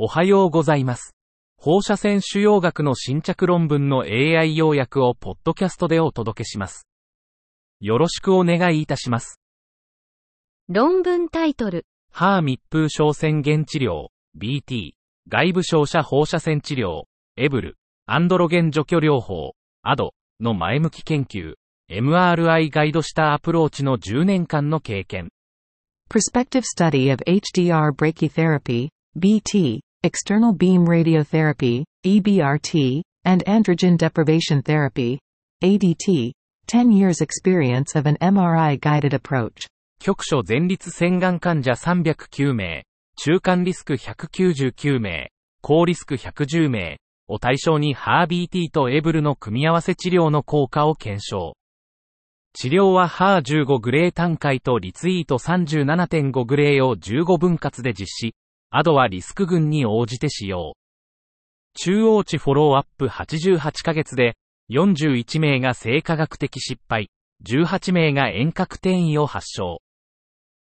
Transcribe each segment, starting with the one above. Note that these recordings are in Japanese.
おはようございます。放射線腫瘍学の新着論文の AI 要約をポッドキャストでお届けします。よろしくお願いいたします。論文タイトル。歯密封症宣言治療、BT、外部照射放射線治療、エブル、アンドロゲン除去療法、ADO の前向き研究、MRI ガイドしたアプローチの10年間の経験。Prospective study of HDR brachytherapy, BT, external beam radiotherapy, EBRT, and androgen deprivation therapy, ADT, 10 years experience of an MRI guided approach. 局所前立腺がん患者309名、中間リスク199名、高リスク110名を対象にハー BT とエブルの組み合わせ治療の効果を検証。治療はハー15グレー単回とリツイート37.5グレーを15分割で実施。アドはリスク群に応じて使用。中央値フォローアップ88ヶ月で、41名が生化学的失敗、18名が遠隔転移を発症。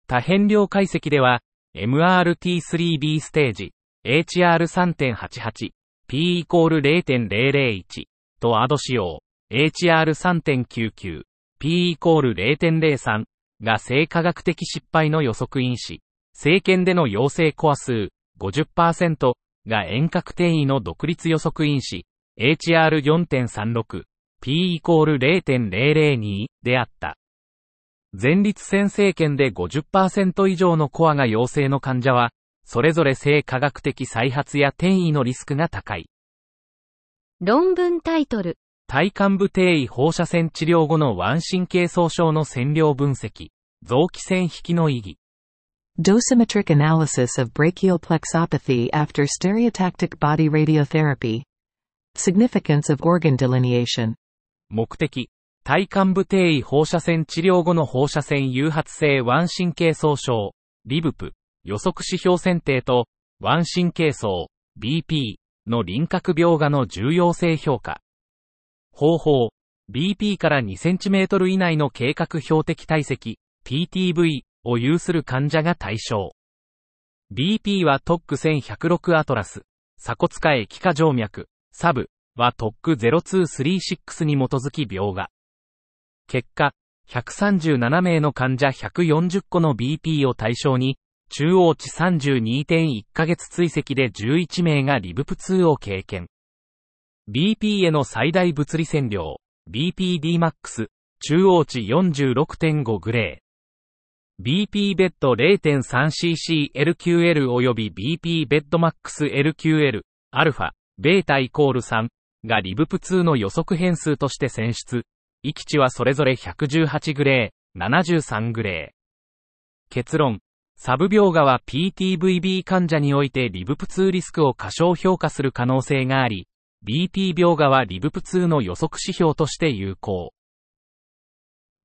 多変量解析では、MRT3B ステージ、HR3.88、P イコール0.001とアド使用、HR3.99、P イコール0.03が生化学的失敗の予測因子、生検での陽性コア数50%が遠隔転移の独立予測因子、HR4.36、P イコール0.002であった。前立腺生検で50%以上のコアが陽性の患者は、それぞれ性科学的再発や転移のリスクが高い。論文タイトル。体幹部転移放射線治療後の腕神経損傷の線量分析、臓器線引きの意義。Dosimetric analysis of brachial plexopathy after stereotactic body radiotherapy. Significance of organ delineation. 目的、体幹部転移放射線治療後の放射線誘発性腕神経損傷、リブプ、予測指標選定と、腕神経層、BP の輪郭描画の重要性評価。方法、BP から 2cm 以内の計画標的体積、PTV を有する患者が対象。BP は TOC1106 アトラス、鎖骨下液化静脈、サブは TOC0236 に基づき描画。結果、137名の患者140個の BP を対象に、中央値32.1ヶ月追跡で11名がリブプ2を経験。BP への最大物理線量、BPDMAX、中央値46.5グレー。BP ベッド 0.3ccLQL 及び BP ベッドマックス LQL、アルファ、ベータイコール3がリブプ2の予測変数として選出。域値はそれぞれ118グレー、73グレー。結論。サブ描画は PTVB 患者においてリブプ2リスクを過小評価する可能性があり、BP 描画はリブプ2の予測指標として有効。